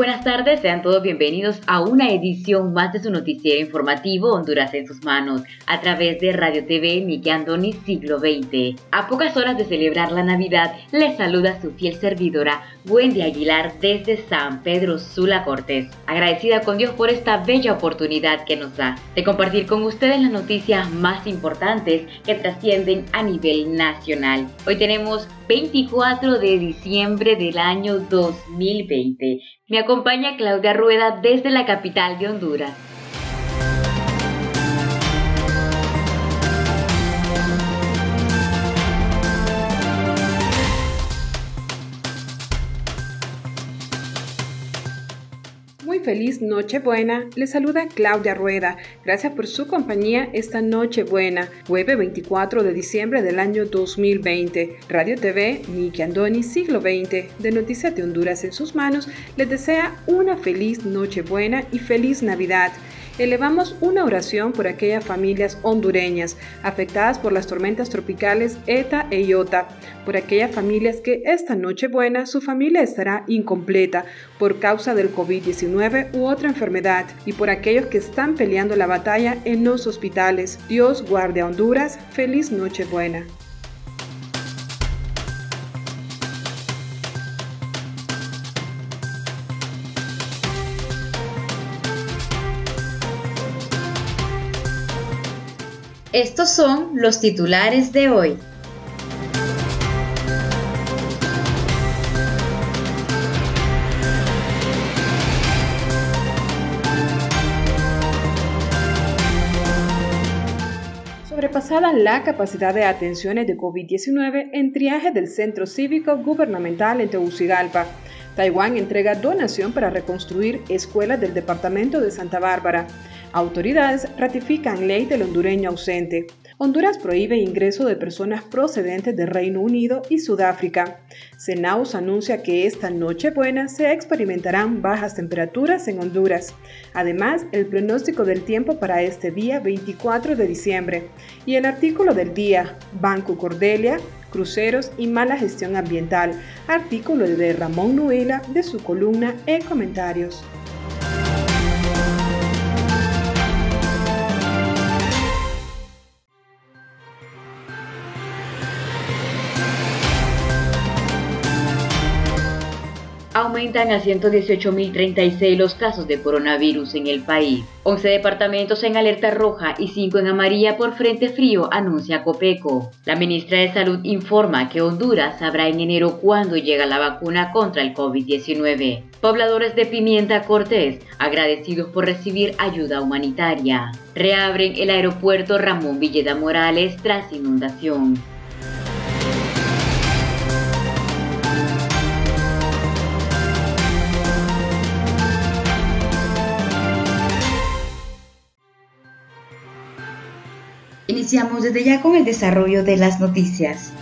Buenas tardes, sean todos bienvenidos a una edición más de su noticiero informativo Honduras en sus manos, a través de Radio TV Miki Andoni Siglo XX. A pocas horas de celebrar la Navidad, les saluda su fiel servidora Wendy Aguilar desde San Pedro Sula Cortés, agradecida con Dios por esta bella oportunidad que nos da de compartir con ustedes las noticias más importantes que trascienden a nivel nacional. Hoy tenemos 24 de diciembre del año 2020. Me acompaña Claudia Rueda desde la capital de Honduras. Muy feliz Nochebuena. Le saluda Claudia Rueda. Gracias por su compañía esta Nochebuena, jueves 24 de diciembre del año 2020. Radio TV, Miki Andoni, siglo XX, de Noticias de Honduras en sus manos, les desea una feliz Nochebuena y feliz Navidad elevamos una oración por aquellas familias hondureñas afectadas por las tormentas tropicales ETA e IOTA, por aquellas familias que esta noche buena su familia estará incompleta por causa del COVID-19 u otra enfermedad y por aquellos que están peleando la batalla en los hospitales. Dios guarde a Honduras. Feliz noche Estos son los titulares de hoy. Sobrepasada la capacidad de atenciones de COVID-19 en triaje del Centro Cívico Gubernamental en Tegucigalpa, Taiwán entrega donación para reconstruir escuelas del departamento de Santa Bárbara. Autoridades ratifican ley del hondureño ausente. Honduras prohíbe ingreso de personas procedentes de Reino Unido y Sudáfrica. Senaus anuncia que esta noche buena se experimentarán bajas temperaturas en Honduras. Además, el pronóstico del tiempo para este día 24 de diciembre. Y el artículo del día, Banco Cordelia, cruceros y mala gestión ambiental. Artículo de Ramón Nuela de su columna E Comentarios. Aumentan a 118.036 los casos de coronavirus en el país. 11 departamentos en alerta roja y 5 en amarilla por frente frío, anuncia Copeco. La ministra de Salud informa que Honduras sabrá en enero cuándo llega la vacuna contra el COVID-19. Pobladores de Pimienta Cortés, agradecidos por recibir ayuda humanitaria. Reabren el aeropuerto Ramón Villeda Morales tras inundación. Iniciamos desde ya con el desarrollo de las noticias.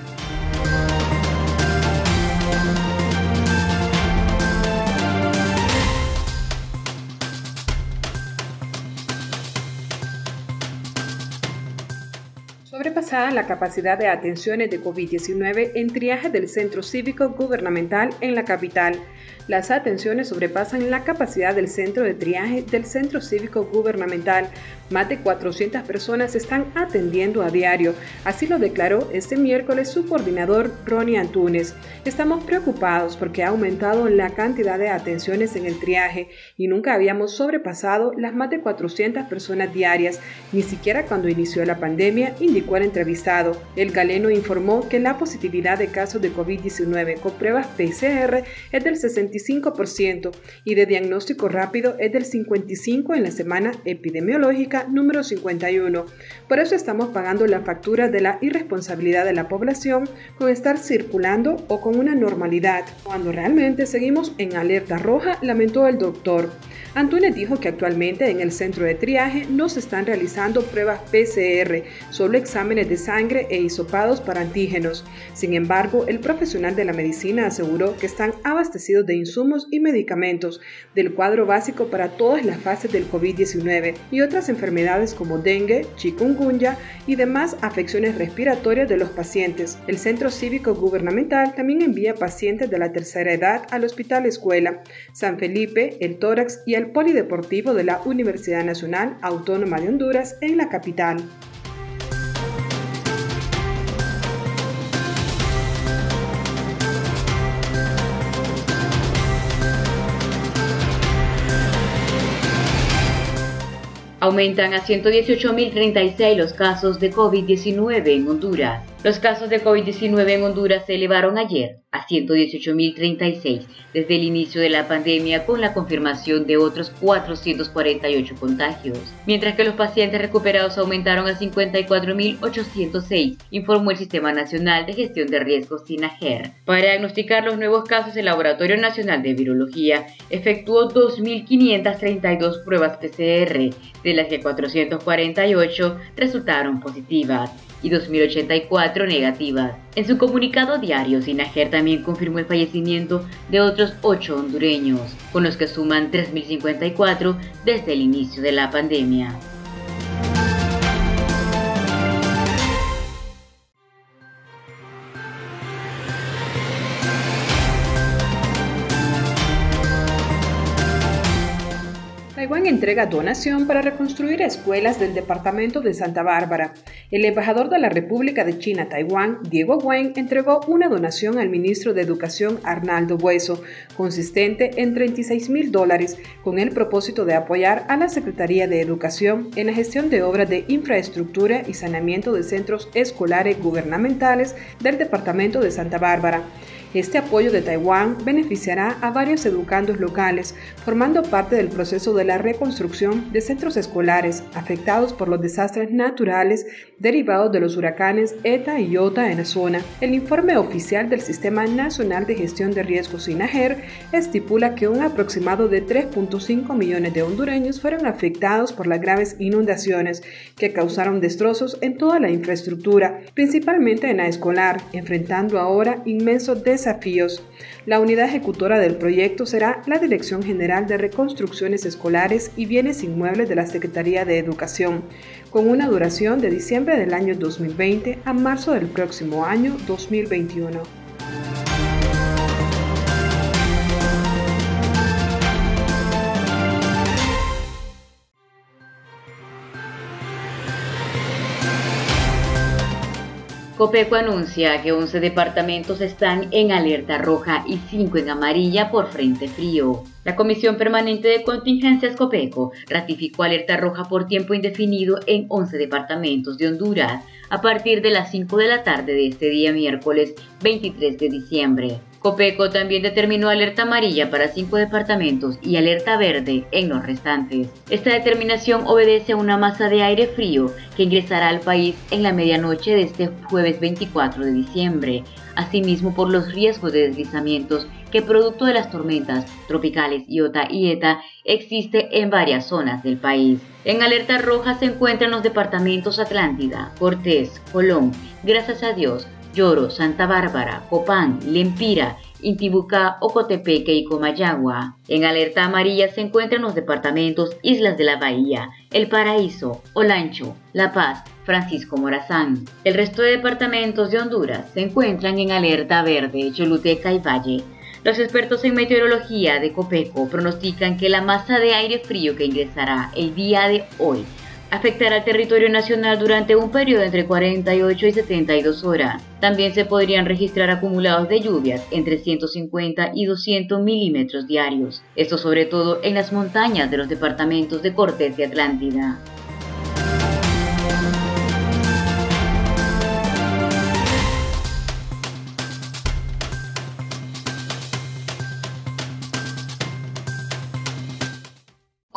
Sobrepasada la capacidad de atenciones de COVID-19 en triaje del Centro Cívico Gubernamental en la capital, las atenciones sobrepasan la capacidad del centro de triaje del Centro Cívico Gubernamental. Más de 400 personas están atendiendo a diario. Así lo declaró este miércoles su coordinador Ronnie Antunes. Estamos preocupados porque ha aumentado la cantidad de atenciones en el triaje y nunca habíamos sobrepasado las más de 400 personas diarias, ni siquiera cuando inició la pandemia, indicó el entrevistado. El galeno informó que la positividad de casos de COVID-19 con pruebas PCR es del 65 y de diagnóstico rápido es del 55 en la semana epidemiológica número 51. Por eso estamos pagando la factura de la irresponsabilidad de la población con estar circulando o con una normalidad, cuando realmente seguimos en alerta roja, lamentó el doctor. Antunes dijo que actualmente en el centro de triaje no se están realizando pruebas PCR, solo exámenes de sangre e hisopados para antígenos. Sin embargo, el profesional de la medicina aseguró que están abastecidos de insumos y medicamentos del cuadro básico para todas las fases del COVID-19 y otras enfermedades como dengue, chikungunya y demás afecciones respiratorias de los pacientes. El Centro Cívico Gubernamental también envía pacientes de la tercera edad al Hospital Escuela, San Felipe, el Tórax y el Polideportivo de la Universidad Nacional Autónoma de Honduras en la capital. Aumentan a 118.036 los casos de COVID-19 en Honduras. Los casos de COVID-19 en Honduras se elevaron ayer a 118.036 desde el inicio de la pandemia con la confirmación de otros 448 contagios, mientras que los pacientes recuperados aumentaron a 54.806, informó el Sistema Nacional de Gestión de Riesgos SINAGER. Para diagnosticar los nuevos casos, el Laboratorio Nacional de Virología efectuó 2.532 pruebas PCR, de las que 448 resultaron positivas y 2.084 negativas. En su comunicado diario, Sinajer también confirmó el fallecimiento de otros 8 hondureños, con los que suman 3.054 desde el inicio de la pandemia. Entrega donación para reconstruir escuelas del departamento de Santa Bárbara. El embajador de la República de China, Taiwán, Diego Wen, entregó una donación al ministro de Educación, Arnaldo Bueso, consistente en 36 mil dólares, con el propósito de apoyar a la Secretaría de Educación en la gestión de obras de infraestructura y saneamiento de centros escolares gubernamentales del departamento de Santa Bárbara. Este apoyo de Taiwán beneficiará a varios educandos locales, formando parte del proceso de la reconstrucción de centros escolares afectados por los desastres naturales derivados de los huracanes ETA y IOTA en la zona. El informe oficial del Sistema Nacional de Gestión de Riesgos INAGER estipula que un aproximado de 3.5 millones de hondureños fueron afectados por las graves inundaciones que causaron destrozos en toda la infraestructura, principalmente en la escolar, enfrentando ahora inmensos desafíos. La unidad ejecutora del proyecto será la Dirección General de Reconstrucciones Escolares y Bienes Inmuebles de la Secretaría de Educación, con una duración de diciembre del año 2020 a marzo del próximo año 2021. Copeco anuncia que 11 departamentos están en alerta roja y 5 en amarilla por frente frío. La Comisión Permanente de Contingencias Copeco ratificó alerta roja por tiempo indefinido en 11 departamentos de Honduras a partir de las 5 de la tarde de este día miércoles 23 de diciembre. Copeco también determinó alerta amarilla para cinco departamentos y alerta verde en los restantes. Esta determinación obedece a una masa de aire frío que ingresará al país en la medianoche de este jueves 24 de diciembre, asimismo por los riesgos de deslizamientos que producto de las tormentas tropicales Iota y Eta existe en varias zonas del país. En alerta roja se encuentran los departamentos Atlántida, Cortés, Colón, Gracias a Dios, Lloro, Santa Bárbara, Copán, Lempira, Intibucá, Ocotepeque y Comayagua. En alerta amarilla se encuentran los departamentos Islas de la Bahía, El Paraíso, Olancho, La Paz, Francisco Morazán. El resto de departamentos de Honduras se encuentran en alerta verde, Choluteca y Valle. Los expertos en meteorología de Copeco pronostican que la masa de aire frío que ingresará el día de hoy afectará al territorio nacional durante un periodo entre 48 y 72 horas. También se podrían registrar acumulados de lluvias entre 150 y 200 milímetros diarios, esto sobre todo en las montañas de los departamentos de Cortés y Atlántida.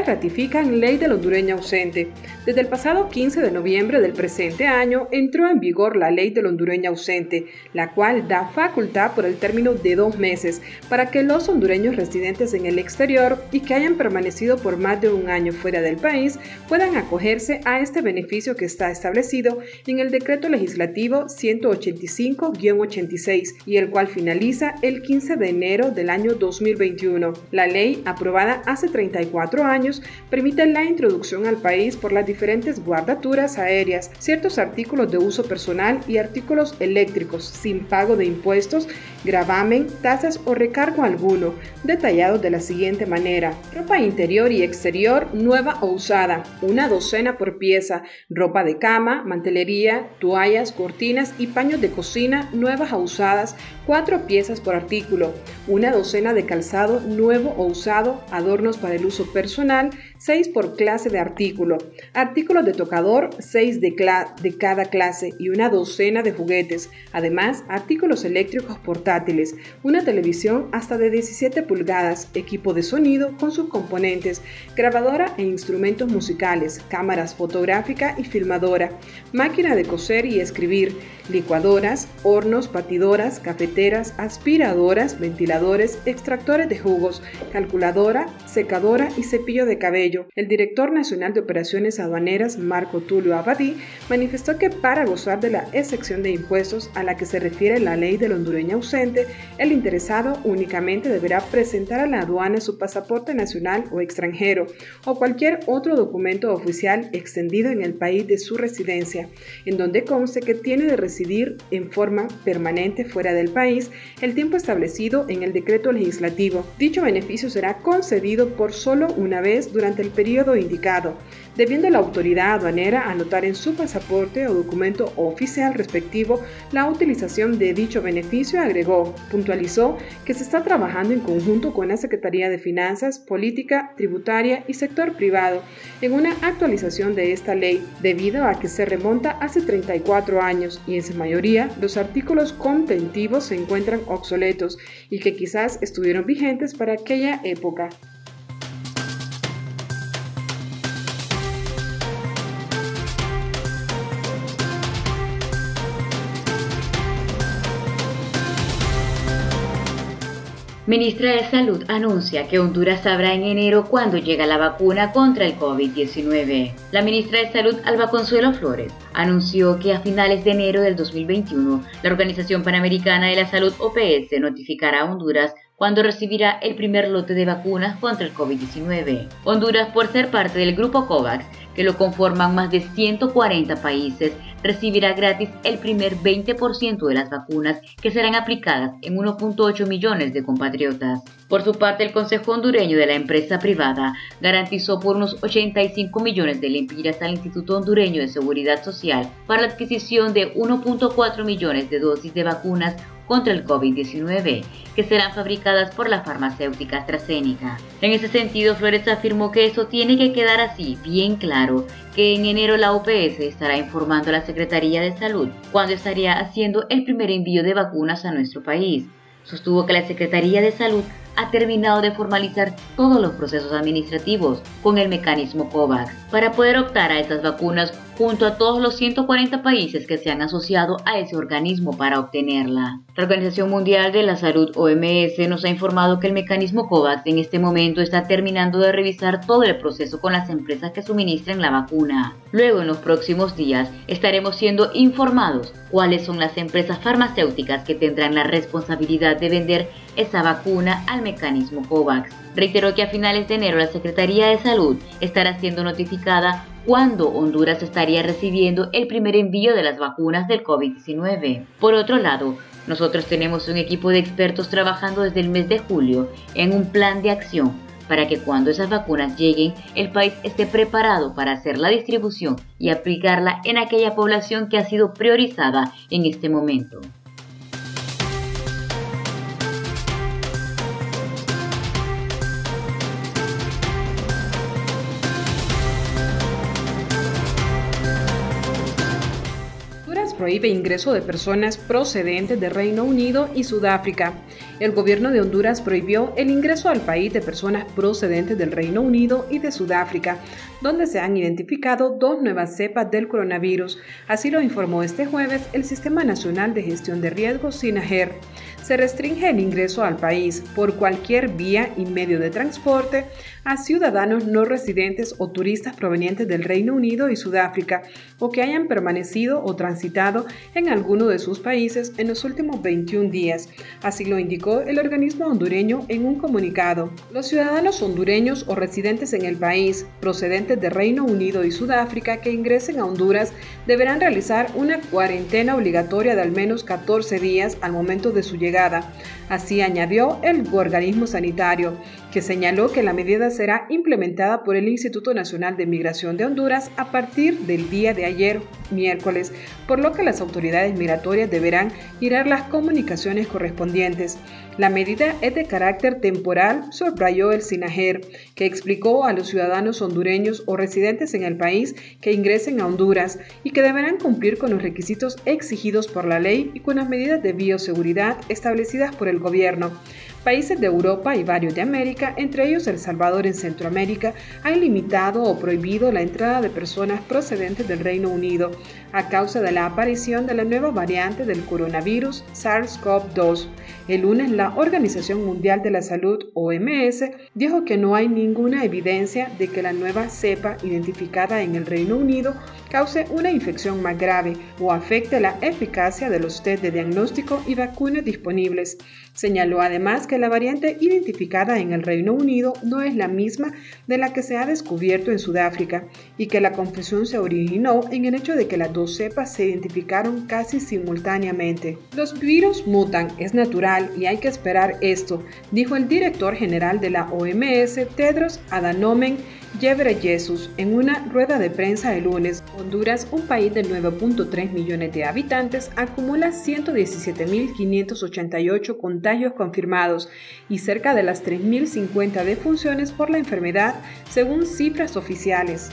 Autoridades ratifican ley del hondureño ausente. Desde el pasado 15 de noviembre del presente año entró en vigor la ley del hondureño ausente, la cual da facultad por el término de dos meses para que los hondureños residentes en el exterior y que hayan permanecido por más de un año fuera del país puedan acogerse a este beneficio que está establecido en el decreto legislativo 185-86 y el cual finaliza el 15 de enero del año 2021. La ley, aprobada hace 34 años, permite la introducción al país por las diferentes guardaturas aéreas, ciertos artículos de uso personal y artículos eléctricos sin pago de impuestos, gravamen, tasas o recargo alguno, detallados de la siguiente manera. Ropa interior y exterior nueva o usada, una docena por pieza, ropa de cama, mantelería, toallas, cortinas y paños de cocina nuevas o usadas, cuatro piezas por artículo, una docena de calzado nuevo o usado, adornos para el uso personal, plan seis por clase de artículo, artículos de tocador, 6 de, cada clase y una docena de juguetes, además artículos eléctricos portátiles, una televisión hasta de 17 pulgadas, equipo de sonido con sus componentes, grabadora e instrumentos musicales, cámaras fotográfica y filmadora, máquina de coser y escribir, licuadoras, hornos, batidoras, cafeteras, aspiradoras, ventiladores, extractores de jugos, calculadora, secadora y cepillo de cabello. El director nacional de operaciones aduaneras, Marco Tulio Abadí, manifestó que para gozar de la excepción de impuestos a la que se refiere la ley del hondureño ausente, el interesado únicamente deberá presentar a la aduana su pasaporte nacional o extranjero o cualquier otro documento oficial extendido en el país de su residencia, en donde conste que tiene de residir en forma permanente fuera del país el tiempo establecido en el decreto legislativo. Dicho beneficio será concedido por solo una vez durante el periodo indicado, debiendo la autoridad aduanera anotar en su pasaporte o documento oficial respectivo la utilización de dicho beneficio, agregó. Puntualizó que se está trabajando en conjunto con la Secretaría de Finanzas, Política, Tributaria y Sector Privado en una actualización de esta ley, debido a que se remonta hace 34 años y en su mayoría los artículos contentivos se encuentran obsoletos y que quizás estuvieron vigentes para aquella época. Ministra de Salud anuncia que Honduras sabrá en enero cuándo llega la vacuna contra el COVID-19. La ministra de Salud, Alba Consuelo Flores, anunció que a finales de enero del 2021, la Organización Panamericana de la Salud OPS notificará a Honduras cuando recibirá el primer lote de vacunas contra el COVID-19. Honduras, por ser parte del grupo COVAX, que lo conforman más de 140 países, recibirá gratis el primer 20% de las vacunas que serán aplicadas en 1.8 millones de compatriotas. Por su parte, el Consejo Hondureño de la empresa privada garantizó por unos 85 millones de lempiras al Instituto Hondureño de Seguridad Social para la adquisición de 1.4 millones de dosis de vacunas contra el COVID-19, que serán fabricadas por la farmacéutica AstraZeneca. En ese sentido, Flores afirmó que eso tiene que quedar así, bien claro, que en enero la OPS estará informando a la Secretaría de Salud cuando estaría haciendo el primer envío de vacunas a nuestro país. Sostuvo que la Secretaría de Salud ha terminado de formalizar todos los procesos administrativos con el mecanismo COVAX para poder optar a estas vacunas junto a todos los 140 países que se han asociado a ese organismo para obtenerla. La Organización Mundial de la Salud OMS nos ha informado que el mecanismo COVAX en este momento está terminando de revisar todo el proceso con las empresas que suministran la vacuna. Luego, en los próximos días, estaremos siendo informados cuáles son las empresas farmacéuticas que tendrán la responsabilidad de vender esa vacuna al mecanismo COVAX. Reiteró que a finales de enero la Secretaría de Salud estará siendo notificada cuándo Honduras estaría recibiendo el primer envío de las vacunas del COVID-19. Por otro lado, nosotros tenemos un equipo de expertos trabajando desde el mes de julio en un plan de acción para que cuando esas vacunas lleguen el país esté preparado para hacer la distribución y aplicarla en aquella población que ha sido priorizada en este momento. Prohíbe ingreso de personas procedentes de Reino Unido y Sudáfrica. El gobierno de Honduras prohibió el ingreso al país de personas procedentes del Reino Unido y de Sudáfrica, donde se han identificado dos nuevas cepas del coronavirus. Así lo informó este jueves el Sistema Nacional de Gestión de Riesgos, SINAGER. Se restringe el ingreso al país por cualquier vía y medio de transporte a ciudadanos no residentes o turistas provenientes del Reino Unido y Sudáfrica o que hayan permanecido o transitado en alguno de sus países en los últimos 21 días. Así lo indicó el organismo hondureño en un comunicado. Los ciudadanos hondureños o residentes en el país procedentes de Reino Unido y Sudáfrica que ingresen a Honduras deberán realizar una cuarentena obligatoria de al menos 14 días al momento de su llegada. Así añadió el organismo sanitario, que señaló que la medida será implementada por el Instituto Nacional de Migración de Honduras a partir del día de ayer, miércoles, por lo que las autoridades migratorias deberán girar las comunicaciones correspondientes. La medida es de carácter temporal, subrayó el SINAGER, que explicó a los ciudadanos hondureños o residentes en el país que ingresen a Honduras y que deberán cumplir con los requisitos exigidos por la ley y con las medidas de bioseguridad establecidas por el gobierno. Países de Europa y varios de América, entre ellos El Salvador en Centroamérica, han limitado o prohibido la entrada de personas procedentes del Reino Unido a causa de la aparición de la nueva variante del coronavirus SARS-CoV-2. El lunes la Organización Mundial de la Salud, OMS, dijo que no hay ninguna evidencia de que la nueva cepa identificada en el Reino Unido cause una infección más grave o afecte la eficacia de los test de diagnóstico y vacunas disponibles. Señaló además que la variante identificada en el Reino Unido no es la misma de la que se ha descubierto en Sudáfrica y que la confusión se originó en el hecho de que las dos cepas se identificaron casi simultáneamente. Los virus mutan, es natural y hay que esperar esto, dijo el director general de la OMS, Tedros Adhanom Ghebreyesus en una rueda de prensa el lunes. Honduras, un país de 9.3 millones de habitantes, acumula 117.588 contagios confirmados y cerca de las 3.050 defunciones por la enfermedad, según cifras oficiales.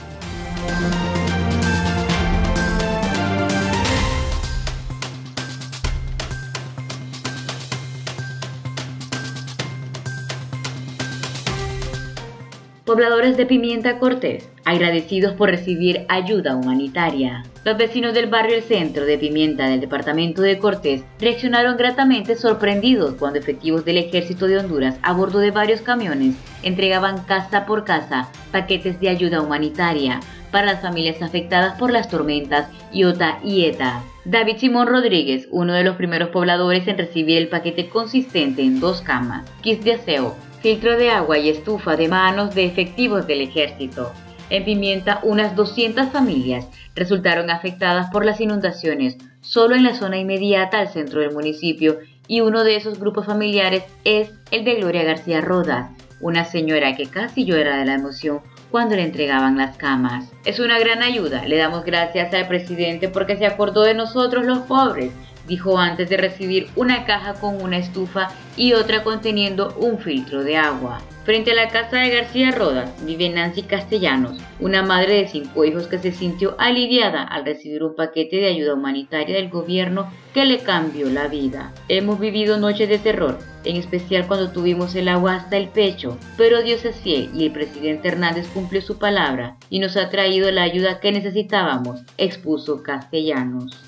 Pobladores de Pimienta Cortés, agradecidos por recibir ayuda humanitaria. Los vecinos del barrio El Centro de Pimienta del departamento de Cortés reaccionaron gratamente sorprendidos cuando efectivos del ejército de Honduras a bordo de varios camiones entregaban casa por casa paquetes de ayuda humanitaria para las familias afectadas por las tormentas Iota y Eta. David Simón Rodríguez, uno de los primeros pobladores en recibir el paquete consistente en dos camas, kits de aseo, filtro de agua y estufa de manos de efectivos del ejército. En Pimienta, unas 200 familias resultaron afectadas por las inundaciones solo en la zona inmediata al centro del municipio y uno de esos grupos familiares es el de Gloria García Rodas, una señora que casi llora de la emoción cuando le entregaban las camas. Es una gran ayuda, le damos gracias al presidente porque se acordó de nosotros los pobres dijo antes de recibir una caja con una estufa y otra conteniendo un filtro de agua. Frente a la casa de García Rodas vive Nancy Castellanos, una madre de cinco hijos que se sintió aliviada al recibir un paquete de ayuda humanitaria del gobierno que le cambió la vida. Hemos vivido noches de terror, en especial cuando tuvimos el agua hasta el pecho, pero Dios es fiel y el presidente Hernández cumplió su palabra y nos ha traído la ayuda que necesitábamos, expuso Castellanos.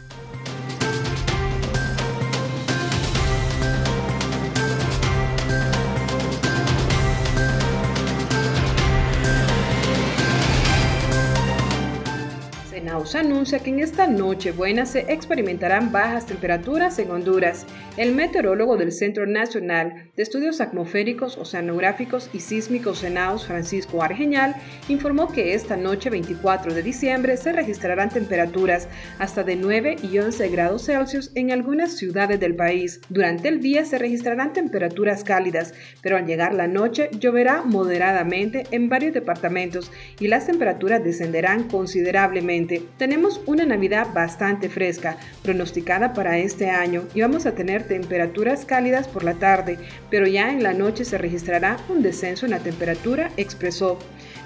Anuncia que en esta noche buena se experimentarán bajas temperaturas en Honduras. El meteorólogo del Centro Nacional de Estudios Atmosféricos, Oceanográficos y Sísmicos Senaus, Francisco Argeñal, informó que esta noche 24 de diciembre se registrarán temperaturas hasta de 9 y 11 grados Celsius en algunas ciudades del país. Durante el día se registrarán temperaturas cálidas, pero al llegar la noche lloverá moderadamente en varios departamentos y las temperaturas descenderán considerablemente. Tenemos una Navidad bastante fresca, pronosticada para este año, y vamos a tener temperaturas cálidas por la tarde, pero ya en la noche se registrará un descenso en la temperatura, expresó.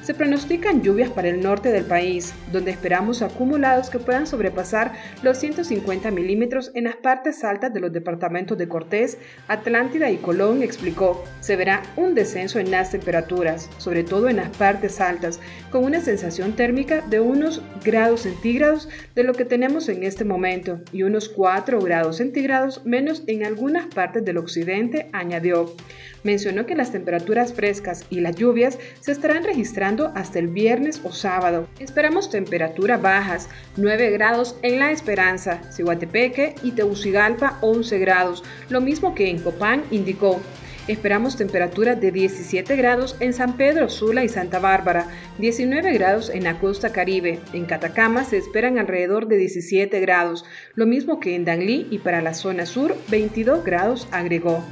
Se pronostican lluvias para el norte del país, donde esperamos acumulados que puedan sobrepasar los 150 milímetros en las partes altas de los departamentos de Cortés, Atlántida y Colón, explicó. Se verá un descenso en las temperaturas, sobre todo en las partes altas, con una sensación térmica de unos grados centígrados de lo que tenemos en este momento y unos 4 grados centígrados menos en algunas partes del occidente, añadió. Mencionó que las temperaturas frescas y las lluvias se estarán registrando hasta el viernes o sábado. Esperamos temperaturas bajas, 9 grados en La Esperanza, Cihuatepeque y Tegucigalpa 11 grados, lo mismo que en Copán indicó. Esperamos temperaturas de 17 grados en San Pedro Sula y Santa Bárbara, 19 grados en la costa caribe. En Catacama se esperan alrededor de 17 grados, lo mismo que en Danlí y para la zona sur 22 grados, agregó.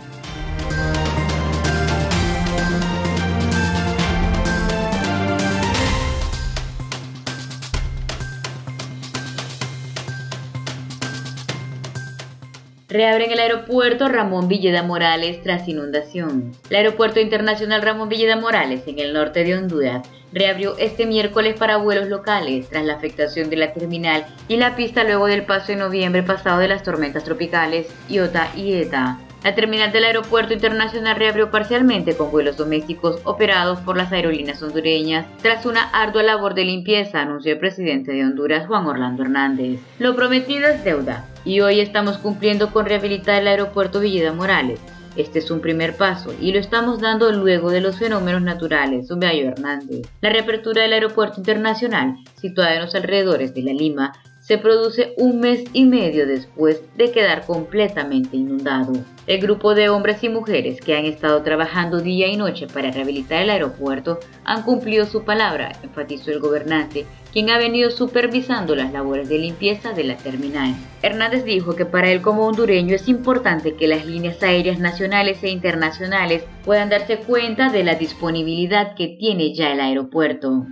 Reabren el aeropuerto Ramón Villeda Morales tras inundación. El aeropuerto internacional Ramón Villeda Morales en el norte de Honduras reabrió este miércoles para vuelos locales tras la afectación de la terminal y la pista luego del paso en noviembre pasado de las tormentas tropicales Iota y Eta. La terminal del aeropuerto internacional reabrió parcialmente con vuelos domésticos operados por las aerolíneas hondureñas tras una ardua labor de limpieza, anunció el presidente de Honduras, Juan Orlando Hernández. Lo prometido es deuda y hoy estamos cumpliendo con rehabilitar el aeropuerto Villeda Morales. Este es un primer paso y lo estamos dando luego de los fenómenos naturales, subrayó Hernández. La reapertura del aeropuerto internacional, situado en los alrededores de La Lima, se produce un mes y medio después de quedar completamente inundado. El grupo de hombres y mujeres que han estado trabajando día y noche para rehabilitar el aeropuerto han cumplido su palabra, enfatizó el gobernante, quien ha venido supervisando las labores de limpieza de la terminal. Hernández dijo que para él como hondureño es importante que las líneas aéreas nacionales e internacionales puedan darse cuenta de la disponibilidad que tiene ya el aeropuerto.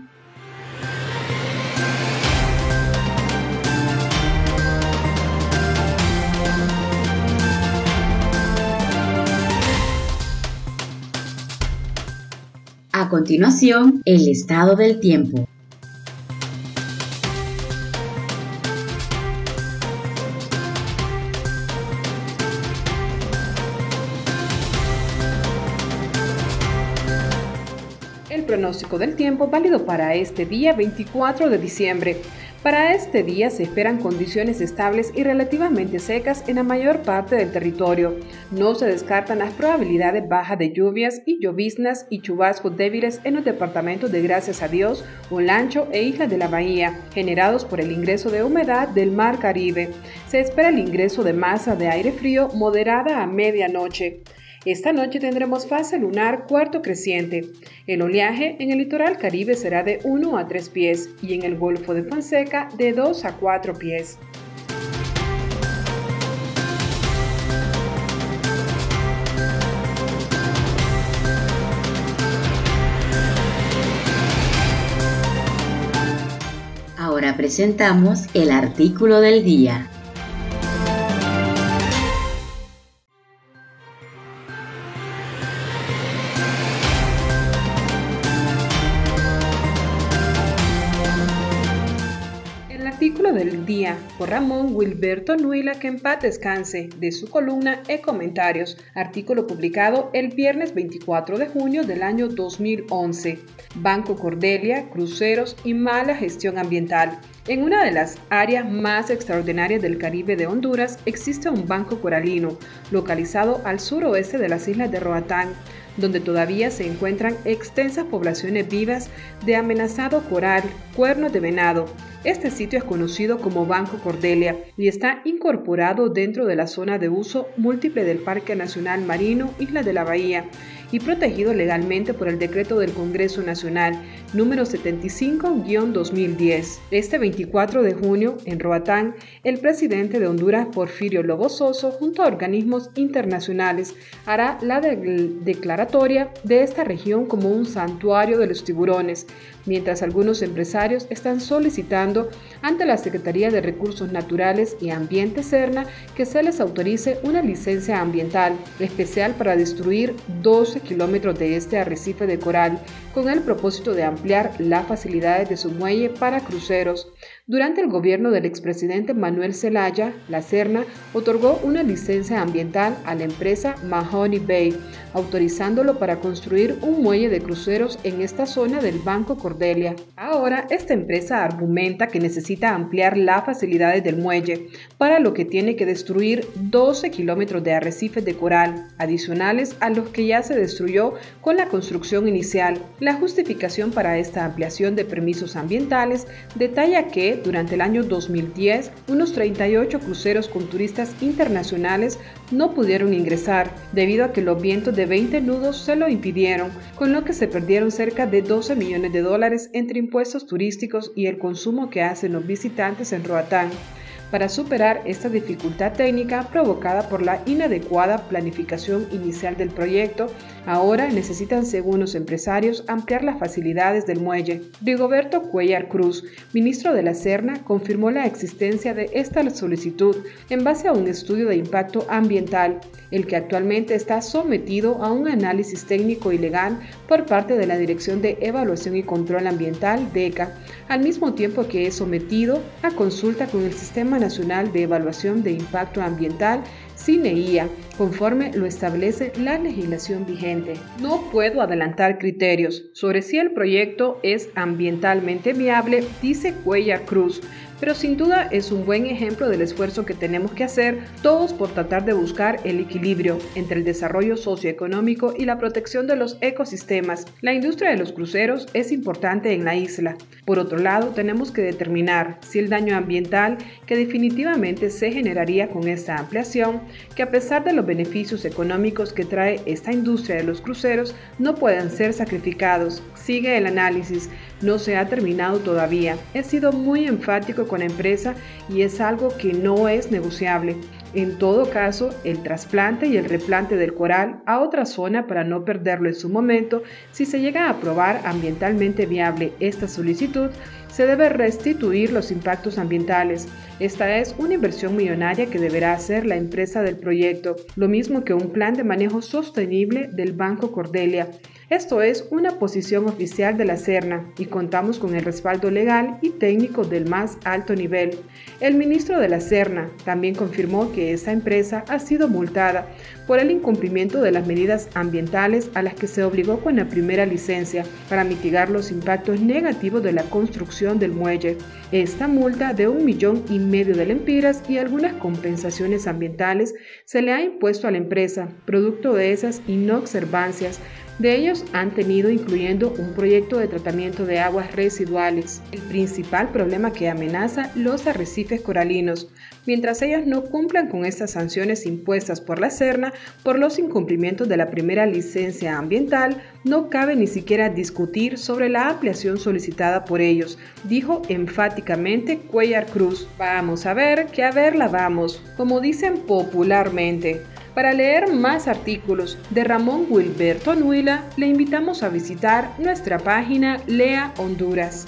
Continuación, el estado del tiempo. El pronóstico del tiempo válido para este día 24 de diciembre. Para este día se esperan condiciones estables y relativamente secas en la mayor parte del territorio. No se descartan las probabilidades bajas de lluvias y lloviznas y chubascos débiles en los departamentos de Gracias a Dios, Olancho e Islas de la Bahía, generados por el ingreso de humedad del Mar Caribe. Se espera el ingreso de masa de aire frío moderada a medianoche. Esta noche tendremos fase lunar cuarto creciente. El oleaje en el litoral caribe será de 1 a 3 pies y en el Golfo de Fonseca de 2 a 4 pies. Ahora presentamos el artículo del día. Ramón Wilberto Nuila que en paz descanse de su columna e comentarios, artículo publicado el viernes 24 de junio del año 2011. Banco Cordelia, cruceros y mala gestión ambiental. En una de las áreas más extraordinarias del Caribe de Honduras existe un banco coralino, localizado al suroeste de las islas de Roatán, donde todavía se encuentran extensas poblaciones vivas de amenazado coral, cuernos de venado, este sitio es conocido como Banco Cordelia y está incorporado dentro de la zona de uso múltiple del Parque Nacional Marino Isla de la Bahía y protegido legalmente por el decreto del Congreso Nacional número 75-2010. Este 24 de junio, en Roatán, el presidente de Honduras, Porfirio Lobo Soso, junto a organismos internacionales, hará la declaratoria de esta región como un santuario de los tiburones, mientras algunos empresarios están solicitando ante la Secretaría de Recursos Naturales y Ambiente Cerna que se les autorice una licencia ambiental especial para destruir 12 kilómetros de este arrecife de coral con el propósito de ampliar las facilidades de su muelle para cruceros. Durante el gobierno del expresidente Manuel Zelaya, la Serna otorgó una licencia ambiental a la empresa Mahoney Bay, autorizándolo para construir un muelle de cruceros en esta zona del Banco Cordelia. Ahora, esta empresa argumenta que necesita ampliar las facilidades del muelle, para lo que tiene que destruir 12 kilómetros de arrecifes de coral, adicionales a los que ya se destruyó con la construcción inicial. La justificación para esta ampliación de permisos ambientales detalla que durante el año 2010 unos 38 cruceros con turistas internacionales no pudieron ingresar debido a que los vientos de 20 nudos se lo impidieron, con lo que se perdieron cerca de 12 millones de dólares entre impuestos turísticos y el consumo que hacen los visitantes en Roatán. Para superar esta dificultad técnica provocada por la inadecuada planificación inicial del proyecto, ahora necesitan, según los empresarios, ampliar las facilidades del muelle. Rigoberto Cuellar Cruz, ministro de la Serna, confirmó la existencia de esta solicitud en base a un estudio de impacto ambiental, el que actualmente está sometido a un análisis técnico y legal por parte de la Dirección de Evaluación y Control Ambiental, DECA, al mismo tiempo que es sometido a consulta con el Sistema Nacional de Evaluación de Impacto Ambiental, CINEIA, conforme lo establece la legislación vigente. No puedo adelantar criterios sobre si el proyecto es ambientalmente viable, dice Cuella Cruz, pero sin duda es un buen ejemplo del esfuerzo que tenemos que hacer todos por tratar de buscar el equilibrio entre el desarrollo socioeconómico y la protección de los ecosistemas. La industria de los cruceros es importante en la isla. Por otro lado, tenemos que determinar si el daño ambiental que definitivamente se generaría con esta ampliación, que a pesar de los beneficios económicos que trae esta industria de los cruceros, no puedan ser sacrificados. Sigue el análisis, no se ha terminado todavía. He sido muy enfático con la empresa y es algo que no es negociable. En todo caso, el trasplante y el replante del coral a otra zona para no perderlo en su momento, si se llega a aprobar ambientalmente viable esta solicitud, se debe restituir los impactos ambientales. Esta es una inversión millonaria que deberá hacer la empresa del proyecto, lo mismo que un plan de manejo sostenible del Banco Cordelia. Esto es una posición oficial de la Serna y contamos con el respaldo legal y técnico del más alto nivel. El ministro de la Serna también confirmó que esa empresa ha sido multada por el incumplimiento de las medidas ambientales a las que se obligó con la primera licencia para mitigar los impactos negativos de la construcción del muelle. Esta multa de un millón y medio de lempiras y algunas compensaciones ambientales se le ha impuesto a la empresa, producto de esas inobservancias de ellos han tenido incluyendo un proyecto de tratamiento de aguas residuales, el principal problema que amenaza los arrecifes coralinos, mientras ellos no cumplan con estas sanciones impuestas por la Serna por los incumplimientos de la primera licencia ambiental, no cabe ni siquiera discutir sobre la ampliación solicitada por ellos, dijo enfáticamente Cuellar Cruz. Vamos a ver que a verla vamos, como dicen popularmente. Para leer más artículos de Ramón Wilberto Nuila, le invitamos a visitar nuestra página Lea Honduras.